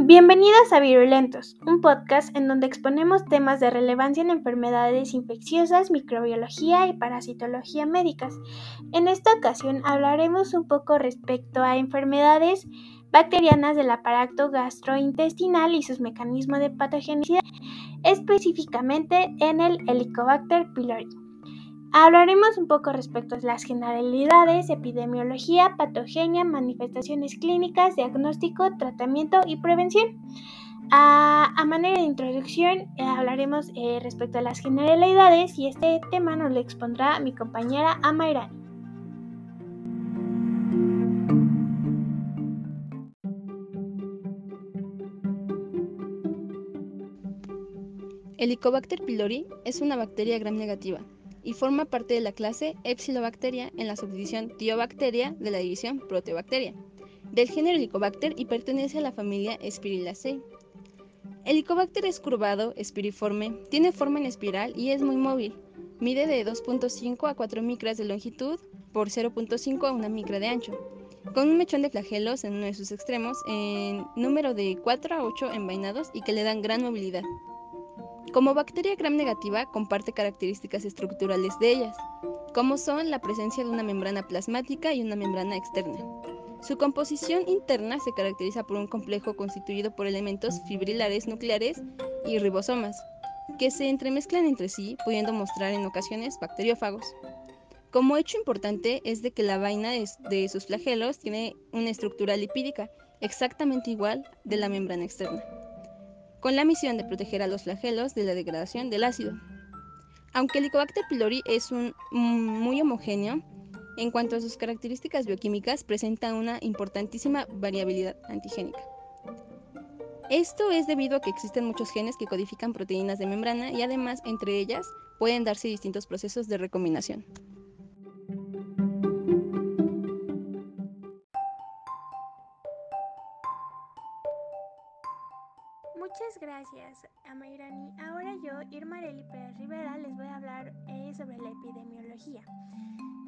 Bienvenidos a Virulentos, un podcast en donde exponemos temas de relevancia en enfermedades infecciosas, microbiología y parasitología médicas. En esta ocasión hablaremos un poco respecto a enfermedades bacterianas del aparato gastrointestinal y sus mecanismos de patogenicidad, específicamente en el Helicobacter pylori. Hablaremos un poco respecto a las generalidades, epidemiología, patogenia, manifestaciones clínicas, diagnóstico, tratamiento y prevención. A, manera de introducción, eh, hablaremos eh, respecto a las generalidades y este tema nos lo expondrá mi compañera Amairani. Helicobacter pylori es una bacteria gram negativa y forma parte de la clase Epsilobacteria en la subdivisión Thiobacteria de la división Proteobacteria, del género Helicobacter y pertenece a la familia Spirillaceae. Helicobacter es curvado, espiriforme, tiene forma en espiral y es muy móvil. Mide de 2.5 a 4 micras de longitud por 0.5 a 1 micra de ancho, con un mechón de flagelos en uno de sus extremos, en número de 4 a 8 envainados y que le dan gran movilidad. Como bacteria gram negativa comparte características estructurales de ellas, como son la presencia de una membrana plasmática y una membrana externa. Su composición interna se caracteriza por un complejo constituido por elementos fibrilares nucleares y ribosomas, que se entremezclan entre sí, pudiendo mostrar en ocasiones bacteriófagos. Como hecho importante es de que la vaina de sus flagelos tiene una estructura lipídica exactamente igual de la membrana externa con la misión de proteger a los flagelos de la degradación del ácido. Aunque el Helicobacter pylori es un, muy homogéneo, en cuanto a sus características bioquímicas, presenta una importantísima variabilidad antigénica. Esto es debido a que existen muchos genes que codifican proteínas de membrana y además entre ellas pueden darse distintos procesos de recombinación. Gracias, Amairani. Ahora yo, Irma Areli Pérez Rivera, les voy a hablar eh, sobre la epidemiología.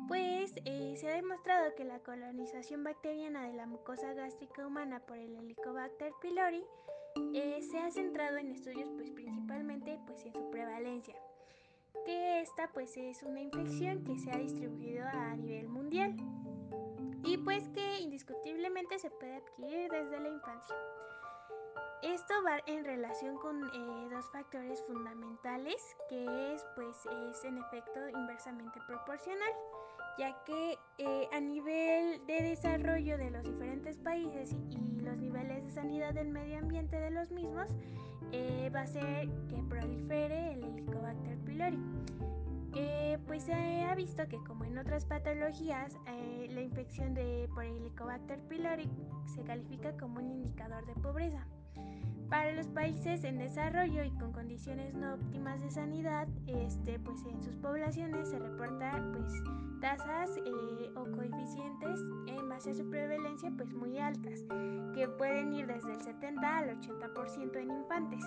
Pues eh, se ha demostrado que la colonización bacteriana de la mucosa gástrica humana por el Helicobacter pylori eh, se ha centrado en estudios pues principalmente pues en su prevalencia que esta pues es una infección que se ha distribuido a nivel mundial y pues que indiscutiblemente se puede adquirir desde la infancia. Esto va en relación con eh, dos factores fundamentales, que es, pues, es en efecto inversamente proporcional, ya que eh, a nivel de desarrollo de los diferentes países y, los niveles de sanidad del medio ambiente de los mismos, eh, va a ser que prolifere el Helicobacter pylori. pues se ha visto que como en otras patologías, la infección de por Helicobacter pylori se califica como un indicador de pobreza. Para los países en desarrollo y con condiciones no óptimas de sanidad, este, pues en sus poblaciones se reportan pues, tasas eh, o coeficientes en base a su prevalencia pues, muy altas, que pueden ir desde el 70 al 80% en infantes.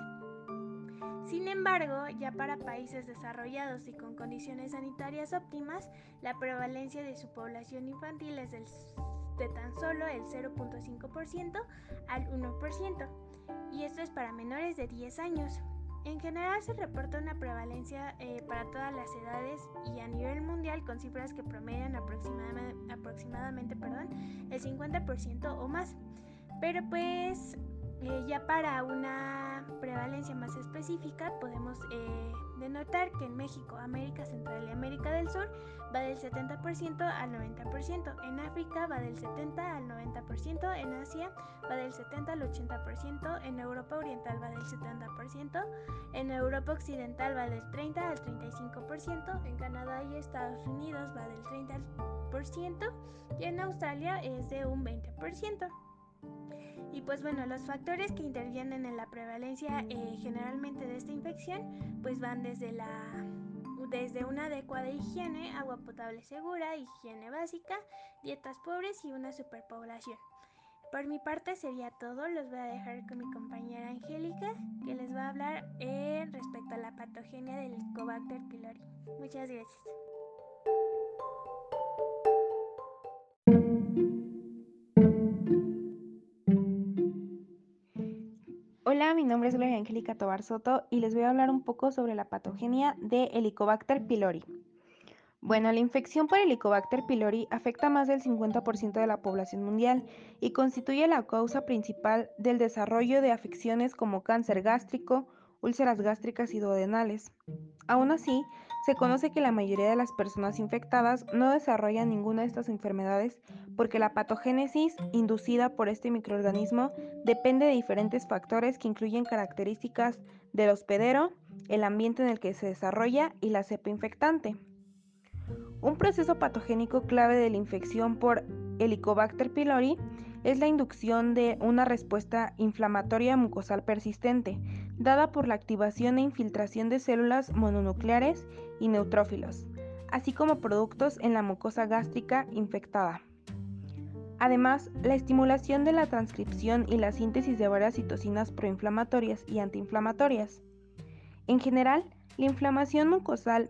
Sin embargo, ya para países desarrollados y con condiciones sanitarias óptimas, la prevalencia de su población infantil es de tan solo el 0.5% al 1% y esto es para menores de 10 años. En general se reporta una prevalencia eh, para todas las edades y a nivel mundial con cifras que promedian aproximadamente, aproximadamente perdón, el 50% o más. Pero pues ya para una prevalencia más específica podemos eh, denotar que en México, América Central y América del Sur va del 70% al 90%, en África va del 70 al 90%, en Asia va del 70 al 80%, en Europa Oriental va del 70%, en Europa Occidental va del 30 al 35%, en Canadá y Estados Unidos va del 30 al y en Australia es de un 20%. Y pues bueno, los factores que intervienen en la prevalencia eh, generalmente de esta infección pues van desde la desde una adecuada higiene, agua potable segura, higiene básica, dietas pobres y una superpoblación. Por mi parte sería todo, los voy a dejar con mi compañera Angélica que les va a hablar eh, respecto a la patogenia del Helicobacter pylori. Muchas gracias. Hola, mi nombre es Gloria Angélica Tobar Soto y les voy a hablar un poco sobre la patogenia de Helicobacter pylori. Bueno, la infección por Helicobacter pylori afecta a más del 50% de la población mundial y constituye la causa principal del desarrollo de afecciones como cáncer gástrico, úlceras gástricas y duodenales. Aún así, se conoce que la mayoría de las personas infectadas no desarrollan ninguna de estas enfermedades porque la patogénesis inducida por este microorganismo depende de diferentes factores que incluyen características del hospedero, el ambiente en el que se desarrolla y la cepa infectante. Un proceso patogénico clave de la infección por Helicobacter pylori es la inducción de una respuesta inflamatoria mucosal persistente, dada por la activación e infiltración de células mononucleares y neutrófilos, así como productos en la mucosa gástrica infectada. Además, la estimulación de la transcripción y la síntesis de varias citocinas proinflamatorias y antiinflamatorias. En general, la inflamación mucosal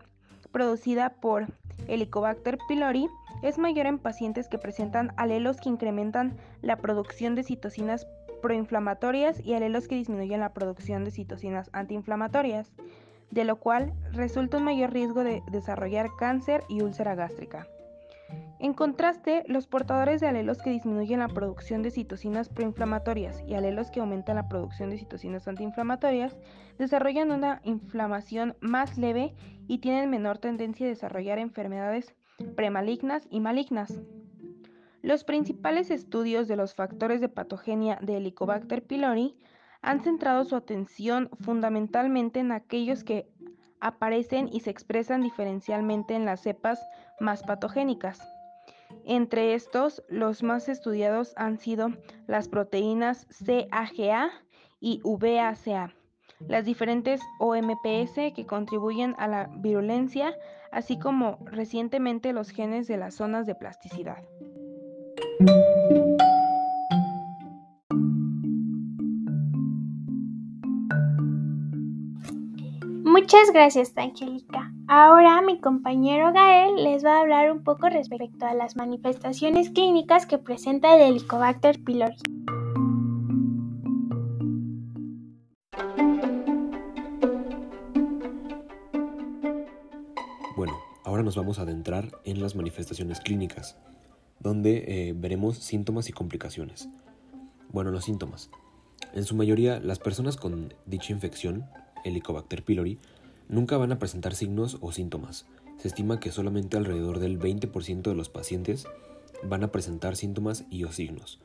producida por Helicobacter pylori es mayor en pacientes que presentan alelos que incrementan la producción de citocinas proinflamatorias y alelos que disminuyen la producción de citocinas antiinflamatorias, de lo cual resulta un mayor riesgo de desarrollar cáncer y úlcera gástrica. En contraste, los portadores de alelos que disminuyen la producción de citocinas proinflamatorias y alelos que aumentan la producción de citocinas antiinflamatorias desarrollan una inflamación más leve y tienen menor tendencia a desarrollar enfermedades premalignas y malignas. Los principales estudios de los factores de patogenia de Helicobacter pylori han centrado su atención fundamentalmente en aquellos que aparecen y se expresan diferencialmente en las cepas más patogénicas. Entre estos, los más estudiados han sido las proteínas CAGA y VACA, las diferentes OMPS que contribuyen a la virulencia, así como recientemente los genes de las zonas de plasticidad. Muchas gracias, Angélica. Ahora mi compañero Gael les va a hablar un poco respecto a las manifestaciones clínicas que presenta el Helicobacter pylori. Bueno, ahora nos vamos a adentrar en las manifestaciones clínicas, donde eh, veremos síntomas y complicaciones. Bueno, los síntomas. En su mayoría, las personas con dicha infección, Helicobacter pylori, nunca van a presentar signos o síntomas. Se estima que solamente alrededor del 20% de los pacientes van a presentar síntomas y o signos.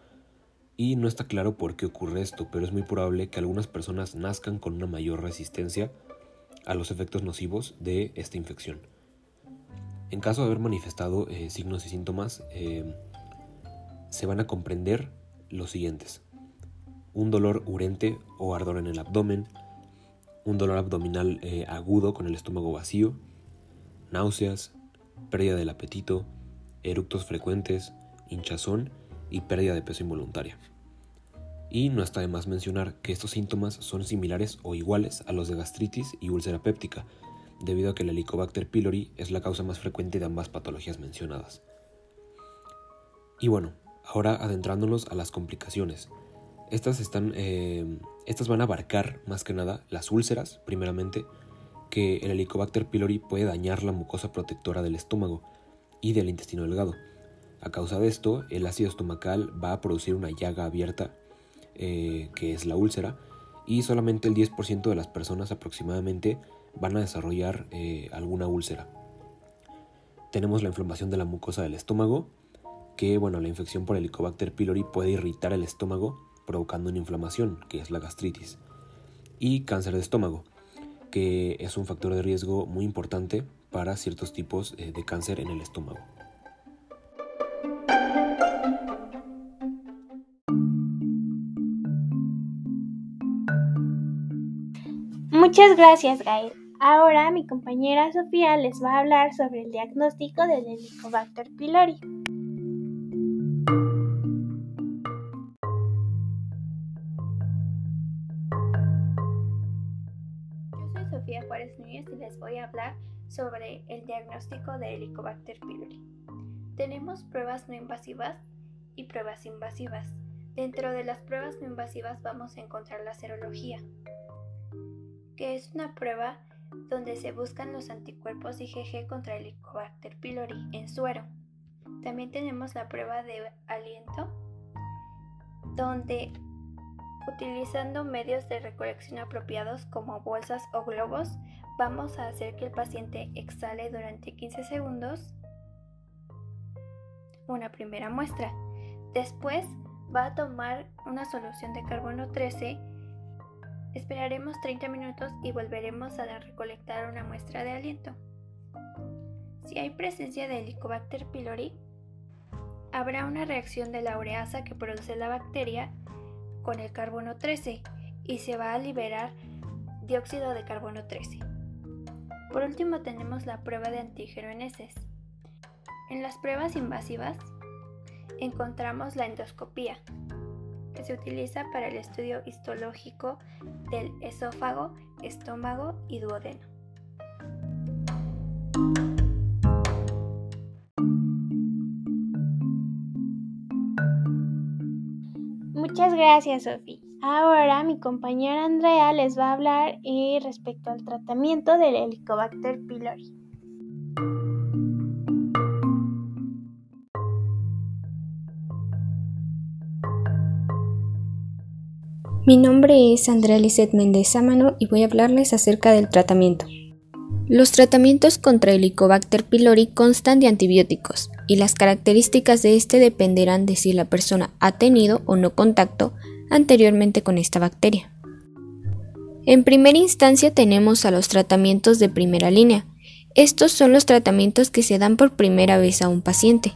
Y no está claro por qué ocurre esto, pero es muy probable que algunas personas nazcan con una mayor resistencia a los efectos nocivos de esta infección. En caso de haber manifestado eh, signos y síntomas, eh, se van a comprender los siguientes. Un dolor urente o ardor en el abdomen, un dolor abdominal eh, agudo con el estómago vacío, náuseas, pérdida del apetito, eructos frecuentes, hinchazón y pérdida de peso involuntaria. Y no está de más mencionar que estos síntomas son similares o iguales a los de gastritis y úlcera péptica, debido a que el Helicobacter pylori es la causa más frecuente de ambas patologías mencionadas. Y bueno, ahora adentrándonos a las complicaciones. Estas, están, eh, estas van a abarcar más que nada las úlceras, primeramente, que el Helicobacter pylori puede dañar la mucosa protectora del estómago y del intestino delgado. A causa de esto, el ácido estomacal va a producir una llaga abierta, eh, que es la úlcera, y solamente el 10% de las personas aproximadamente van a desarrollar eh, alguna úlcera. Tenemos la inflamación de la mucosa del estómago, que bueno, la infección por Helicobacter pylori puede irritar el estómago provocando una inflamación, que es la gastritis, y cáncer de estómago, que es un factor de riesgo muy importante para ciertos tipos eh, de cáncer en el estómago. Muchas gracias, Gael. Ahora mi compañera Sofía les va a hablar sobre el diagnóstico del Helicobacter pylori. y les voy a hablar sobre el diagnóstico de Helicobacter pylori. Tenemos pruebas no invasivas y pruebas invasivas. Dentro de las pruebas no invasivas vamos a encontrar la serología, que es una prueba donde se buscan los anticuerpos IgG contra el Helicobacter pylori en suero. También tenemos la prueba de aliento, donde utilizando medios de recolección apropiados como bolsas o globos, vamos a hacer que el paciente exhale durante 15 segundos una primera muestra. Después va a tomar una solución de carbono 13 Esperaremos 30 minutos y volveremos a recolectar una muestra de aliento. Si hay presencia de Helicobacter pylori, habrá una reacción de la ureasa que produce la bacteria con el carbono 13 y se va a liberar dióxido de carbono 13. Por último tenemos la prueba de antígeno en heces. En las pruebas invasivas encontramos la endoscopía, se utiliza para el estudio histológico del esófago, estómago y duodeno. Muchas gracias, Sofi. Ahora mi compañera Andrea les va a hablar eh, respecto al tratamiento del Helicobacter pylori. Mi nombre es Andrea Lizeth Méndez Sámano y voy a hablarles acerca del tratamiento. Los tratamientos contra el Helicobacter pylori constan de antibióticos y las características de este dependerán de si la persona ha tenido o no contacto anteriormente con esta bacteria. En primera instancia tenemos a los tratamientos de primera línea. Estos son los tratamientos que se dan por primera vez a un paciente.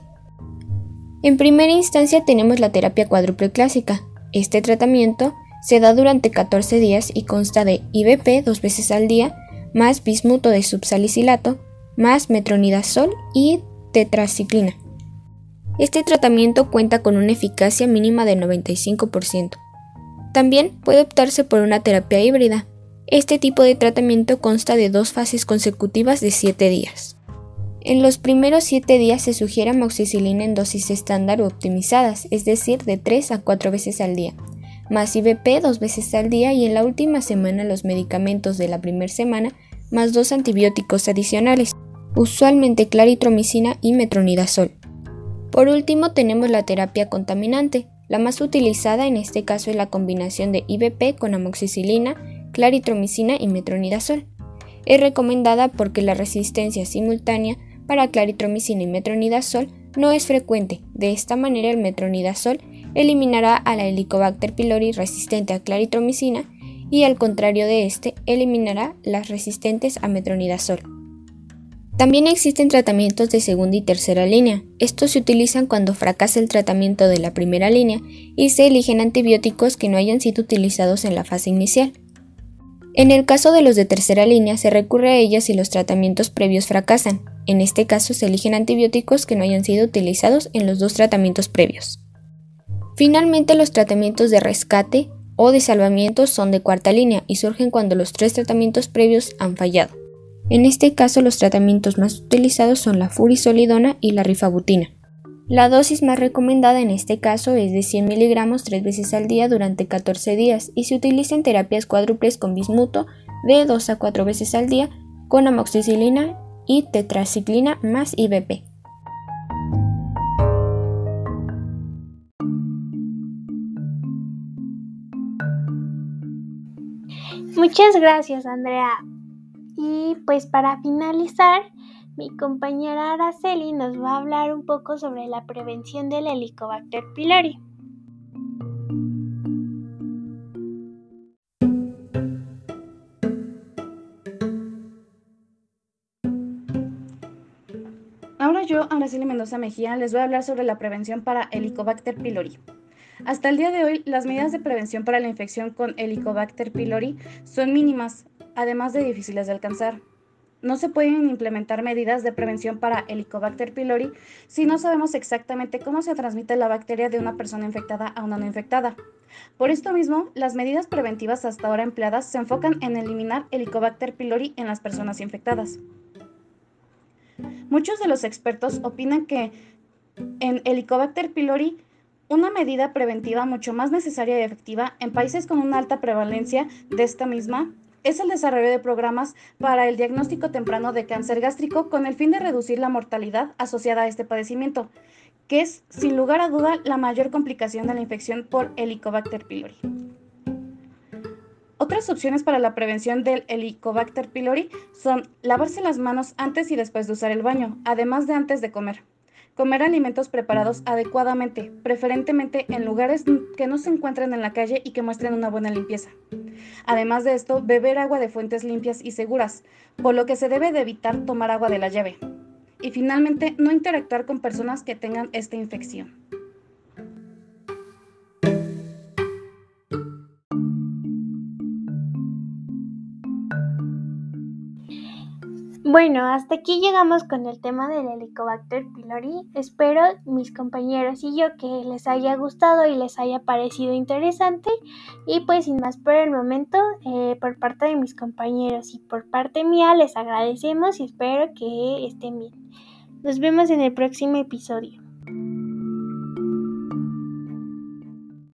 En primera instancia tenemos la terapia cuádruple clásica. Este tratamiento se da durante 14 días y consta de IBP dos veces al día, más bismuto de subsalicilato, más metronidazol y tetraciclina. Este tratamiento cuenta con una eficacia mínima de 95%. También puede optarse por una terapia híbrida. Este tipo de tratamiento consta de dos fases consecutivas de 7 días. En los primeros 7 días se sugiere amoxicilina en dosis estándar o optimizadas, es decir, de 3 a 4 veces al día, más IBP dos veces al día y en la última semana los medicamentos de la primera semana más dos antibióticos adicionales, usualmente claritromicina y metronidazol. Por último tenemos la terapia contaminante. La más utilizada en este caso es la combinación de IBP con amoxicilina, claritromicina y metronidazol. Es recomendada porque la resistencia simultánea para claritromicina y metronidazol no es frecuente. De esta manera el metronidazol eliminará a la Helicobacter pylori resistente a claritromicina y al contrario de este, eliminará las resistentes a metronidazol. También existen tratamientos de segunda y tercera línea. Estos se utilizan cuando fracasa el tratamiento de la primera línea y se eligen antibióticos que no hayan sido utilizados en la fase inicial. En el caso de los de tercera línea se recurre a ellas si los tratamientos previos fracasan. En este caso se eligen antibióticos que no hayan sido utilizados en los dos tratamientos previos. Finalmente, los tratamientos de rescate o de salvamiento son de cuarta línea y surgen cuando los tres tratamientos previos han fallado. En este caso, los tratamientos más utilizados son la furisolidona y la rifabutina. La dosis más recomendada en este caso es de 100 miligramos tres veces al día durante 14 días y se utiliza en terapias cuádruples con bismuto de 2 a 4 veces al día con amoxicilina y tetraciclina más IBP. Muchas gracias, Andrea. Y pues para finalizar, mi compañera Araceli nos va a hablar un poco sobre la prevención del Helicobacter pylori. Ahora yo, Araceli Mendoza Mejía, les voy a hablar sobre la prevención para Helicobacter pylori. Hasta el día de hoy, las medidas de prevención para la infección con Helicobacter pylori son mínimas, además de difíciles de alcanzar. No se pueden implementar medidas de prevención para Helicobacter pylori si no sabemos exactamente cómo se transmite la bacteria de una persona infectada a una no infectada. Por esto mismo, las medidas preventivas hasta ahora empleadas se enfocan en eliminar Helicobacter pylori en las personas infectadas. Muchos de los expertos opinan que en Helicobacter pylori una medida preventiva mucho más necesaria y efectiva en países con una alta prevalencia de esta misma es el desarrollo de programas para el diagnóstico temprano de cáncer gástrico con el fin de reducir la mortalidad asociada a este padecimiento, que es, sin lugar a duda, la mayor complicación de la infección por Helicobacter pylori. Otras opciones para la prevención del Helicobacter pylori son lavarse las manos antes y después de usar el baño, además de antes de comer. Comer alimentos preparados adecuadamente, preferentemente en lugares que no se encuentren en la calle y que muestren una buena limpieza. Además de esto, beber agua de fuentes limpias y seguras, por lo que se debe de evitar tomar agua de la llave. Y finalmente, no interactuar con personas que tengan esta infección. Bueno, hasta aquí llegamos con el tema del Helicobacter pylori. Espero mis compañeros y yo que les haya gustado y les haya parecido interesante. Y pues sin más por el momento, eh, por parte de mis compañeros y por parte mía les agradecemos y espero que estén bien. Nos vemos en el próximo episodio.